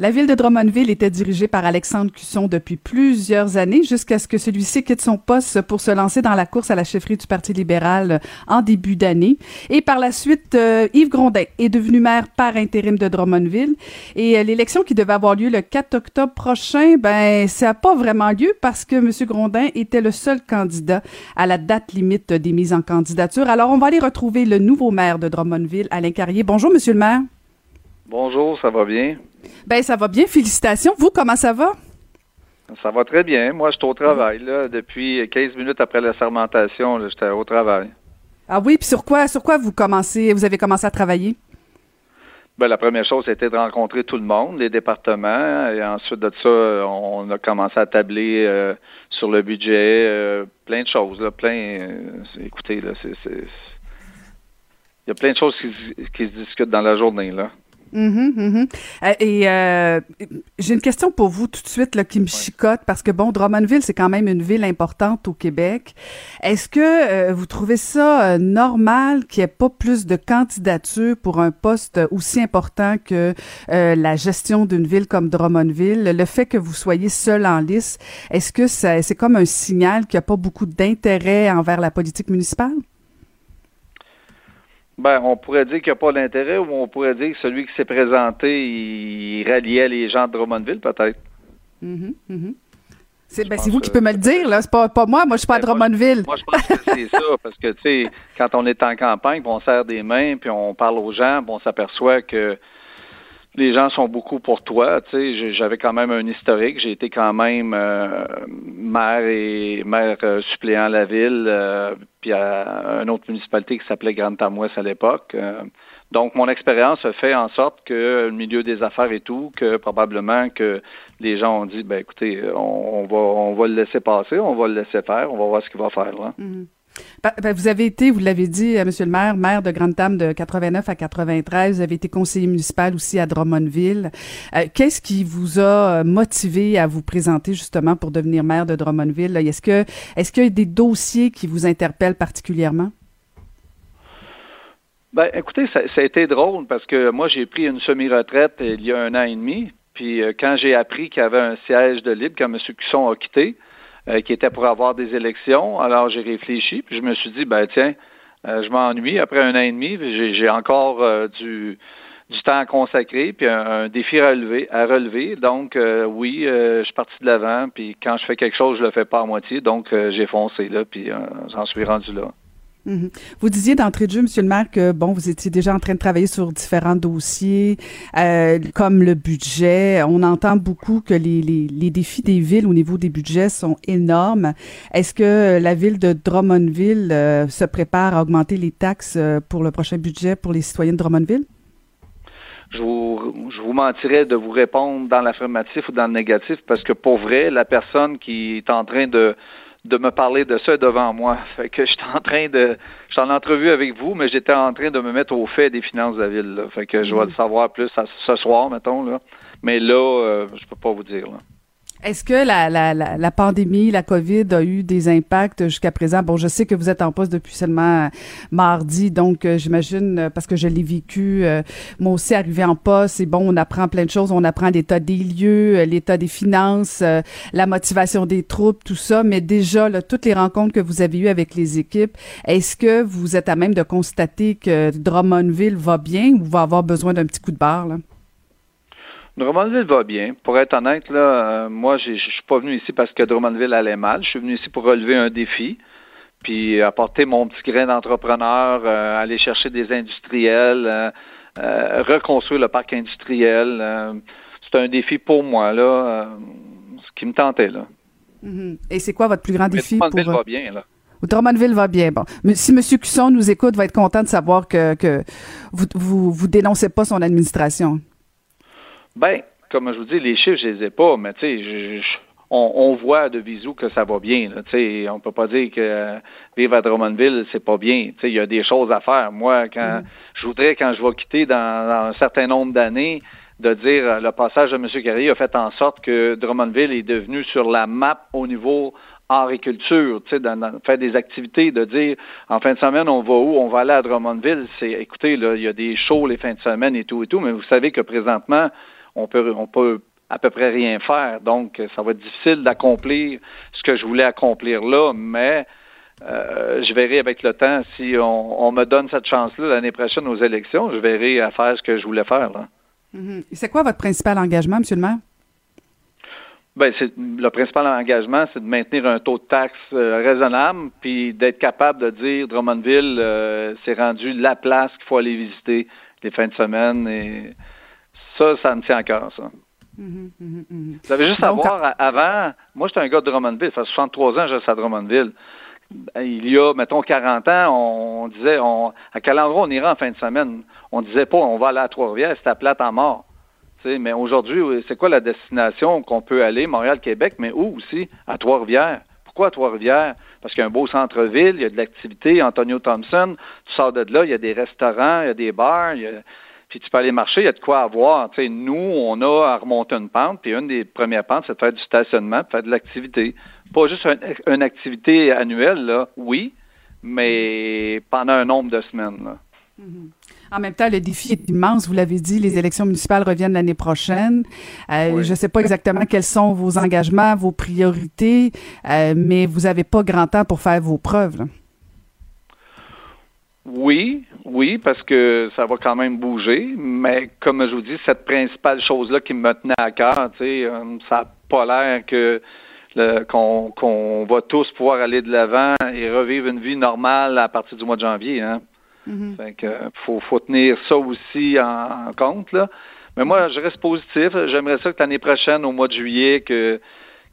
La ville de Drummondville était dirigée par Alexandre Cusson depuis plusieurs années jusqu'à ce que celui-ci quitte son poste pour se lancer dans la course à la chefferie du Parti libéral en début d'année. Et par la suite, euh, Yves Grondin est devenu maire par intérim de Drummondville. Et euh, l'élection qui devait avoir lieu le 4 octobre prochain, ben ça n'a pas vraiment lieu parce que M. Grondin était le seul candidat à la date limite des mises en candidature. Alors on va aller retrouver le nouveau maire de Drummondville, Alain Carrier. Bonjour, Monsieur le maire. Bonjour, ça va bien? Ben, ça va bien. Félicitations. Vous, comment ça va? Ça va très bien. Moi, je suis au travail, là. Depuis 15 minutes après la sermentation, j'étais au travail. Ah oui, puis sur quoi, sur quoi vous commencez, vous avez commencé à travailler? Ben, la première chose, c'était de rencontrer tout le monde, les départements, et ensuite de ça, on a commencé à tabler euh, sur le budget, euh, plein de choses, là, plein. Euh, écoutez, là, c'est, il y a plein de choses qui, qui se discutent dans la journée, là. Mm-hmm, mm-hmm. Euh, et euh, j'ai une question pour vous tout de suite là, qui me chicote parce que bon, Drummondville c'est quand même une ville importante au Québec. Est-ce que euh, vous trouvez ça normal qu'il n'y ait pas plus de candidatures pour un poste aussi important que la gestion d'une ville comme Drummondville? Le fait que vous soyez seul en lice, est-ce que c'est comme un signal qu'il n'y a pas beaucoup d'intérêt envers la politique municipale? Ben, on pourrait dire qu'il n'y a pas d'intérêt ou on pourrait dire que celui qui s'est présenté, il ralliait les gens de Drummondville, peut-être. Mm-hmm, mm-hmm. C'est ben, vous qui pouvez me le dire, là. C'est pas, pas moi. Moi, je suis pas à ben, Drummondville. Moi, je pense que c'est ça. Parce que, tu sais, quand on est en campagne, puis on serre des mains, puis on parle aux gens, puis on s'aperçoit que les gens sont beaucoup pour toi. Tu sais, j'avais quand même un historique. J'ai été quand même euh, maire et maire euh, suppléant à la ville, euh, puis à une autre municipalité qui s'appelait Grande-Tamouesse à l'époque. donc, mon expérience a fait en sorte que le milieu des affaires et tout, que probablement que les gens ont dit, ben écoutez, on, va on va le laisser passer, on va le laisser faire, on va voir ce qu'il va faire là. Mm-hmm. Ben, ben, vous avez été, vous l'avez dit, euh, Monsieur le maire, maire de Grande-Tame de 89 à 93. Vous avez été conseiller municipal aussi à Drummondville. Euh, qu'est-ce qui vous a euh, motivé à vous présenter justement pour devenir maire de Drummondville? Est-ce que est-ce qu'il y a des dossiers qui vous interpellent particulièrement? Ben, écoutez, ça, ça a été drôle parce que moi, j'ai pris une semi-retraite il y a un an et demi. Puis quand j'ai appris qu'il y avait un siège de libre quand M. Cusson a quitté, euh, qui était pour avoir des élections. Alors j'ai réfléchi, puis je me suis dit, ben tiens, euh, je m'ennuie après un an et demi, j'ai encore euh, du, du temps à consacrer, puis un, défi à relever, à relever. Donc oui, je suis parti de l'avant, puis quand je fais quelque chose, je le fais pas à moitié. Donc j'ai foncé là, puis j'en suis rendu là. Mhm. Vous disiez d'entrée de jeu, Monsieur le maire, que bon, vous étiez déjà en train de travailler sur différents dossiers, euh, comme le budget. On entend beaucoup que les, défis des villes au niveau des budgets sont énormes. Est-ce que la ville de Drummondville euh, se prépare à augmenter les taxes euh, pour le prochain budget pour les citoyens de Drummondville? Je vous, je vous mentirais de vous répondre dans l'affirmatif ou dans le négatif parce que pour vrai, la personne qui est en train de de me parler de ça devant moi. Fait que j'étais en train de, j'étais en entrevue avec vous, mais j'étais en train de me mettre au fait des finances de la ville. Fait que je vais mm. le savoir plus ce soir, mettons là. Mais là, euh, je peux pas vous dire. Là. Est-ce que la, la, la, pandémie, la COVID a eu des impacts jusqu'à présent? Bon, je sais que vous êtes en poste depuis seulement euh, mardi, donc euh, j'imagine, euh, parce que je l'ai vécu, moi aussi arrivé en poste, et bon, on apprend plein de choses, on apprend l'état des lieux, l'état des finances, la motivation des troupes, tout ça, mais déjà, toutes les rencontres que vous avez eues avec les équipes, est-ce que vous êtes à même de constater que Drummondville va bien ou va avoir besoin d'un petit coup de barre? Drummondville va bien. Pour être honnête, là, euh, moi, je suis pas venu ici parce que Drummondville allait mal. Je suis venu ici pour relever un défi, puis apporter mon petit grain d'entrepreneur, euh, aller chercher des industriels, euh, reconstruire le parc industriel. c'est un défi pour moi, là, ce qui me tentait, là. Mm-hmm. Et c'est quoi votre plus grand défi? Drummondville va bien, là. Drummondville va bien. Bon, mais si M. Cusson nous écoute, va être content de savoir que, que vous, vous, vous dénoncez pas son administration. Ben, comme je vous dis, les chiffres, je les ai pas, mais tu sais, on, voit de visu que ça va bien. Là, sais, on peut pas dire que vivre à Drummondville, c'est pas bien. Il y a des choses à faire. Moi, quand mm-hmm. je voudrais, quand je vais quitter dans, un certain nombre d'années, de dire euh, le passage de M. Carrier a fait en sorte que Drummondville est devenu sur la map au niveau agriculture, tu sais, faire des activités, de dire en fin de semaine on va où, on va aller à Drummondville. C'est, écoutez, là, il y a des shows les fins de semaine et tout et tout, mais vous savez que présentement on peut, on peut à peu près rien faire. Donc, ça va être difficile d'accomplir ce que je voulais accomplir là, mais euh, je verrai avec le temps si on, me donne cette chance-là l'année prochaine aux élections, je verrai à faire ce que je voulais faire. Là. Mm-hmm. C'est quoi votre principal engagement, M. le maire? C'est, le principal engagement, c'est de maintenir un taux de taxe euh, raisonnable, puis d'être capable de dire Drummondville, euh, c'est rendu la place qu'il faut aller visiter les fins de semaine. Et ça, ça me tient à cœur, ça. Mm-hmm, mm-hmm, mm-hmm. Vous avez juste à voir, avant, moi, j'étais un gars de Drummondville. Ça fait 63 ans que je suis à Drummondville. Ben, il y a, mettons, 40 ans, on disait, on, à quel endroit on ira en fin de semaine? On disait pas, on va aller à Trois-Rivières, c'était à plate en mort mais aujourd'hui, c'est quoi la destination qu'on peut aller? Montréal-Québec, mais où aussi? À Trois-Rivières. Pourquoi à Trois-Rivières? Parce qu'il y a un beau centre-ville, il y a de l'activité. Antonio Thompson, tu sors de là, il y a des restaurants, il y a des bars, puis tu peux aller marcher, il y a de quoi avoir. nous, on a à remonter une pente, puis une des premières pentes, c'est de faire du stationnement, de faire de l'activité. Pas juste une activité annuelle, là, oui, mais pendant un nombre de semaines. Là. Mm-hmm. En même temps, le défi est immense. Vous l'avez dit, les élections municipales reviennent l'année prochaine. Euh, je ne sais pas exactement quels sont vos engagements, vos priorités, euh, mais vous n'avez pas grand temps pour faire vos preuves. Oui, oui, parce que ça va quand même bouger, mais comme je vous dis, cette principale chose-là qui me tenait à cœur, euh, ça n'a pas l'air que qu'on va tous pouvoir aller de l'avant et revivre une vie normale à partir du mois de janvier. Hein. Mm-hmm. faut, tenir ça aussi en, compte. Là. Mais moi, je reste positif. J'aimerais ça que l'année prochaine, au mois de juillet, que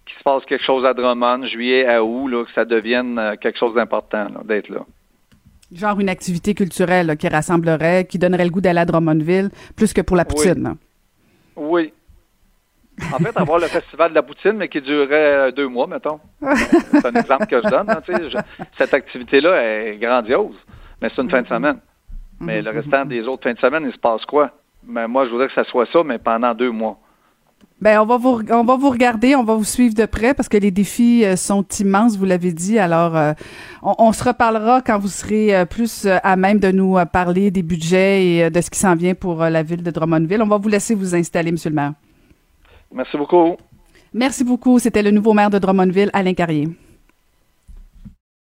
qu'il se passe quelque chose à Drummond, juillet à août, là, que ça devienne euh, quelque chose d'important d'être là. Genre une activité culturelle qui rassemblerait, qui donnerait le goût d'aller à Drummondville, plus que pour la poutine. Oui. En fait, avoir le festival de la poutine, mais qui durerait euh, deux mois, mettons. C'est un exemple que je donne. Hein, cette activité-là est grandiose mais c'est une fin de mhm. semaine. Mais le mhm. restant des autres fins de semaine, il se passe quoi? Mais moi, je voudrais que ça soit ça, mais pendant deux mois. Ben, on va vous on va vous regarder, on va vous suivre de près parce que les défis euh, sont immenses, vous l'avez dit. Alors, euh, on, se reparlera quand vous serez euh, plus à même de nous parler des budgets et de ce qui s'en vient pour la ville de Drummondville. On va vous laisser vous installer, Monsieur le maire. Merci beaucoup. Merci beaucoup. C'était le nouveau maire de Drummondville, Alain Carrier.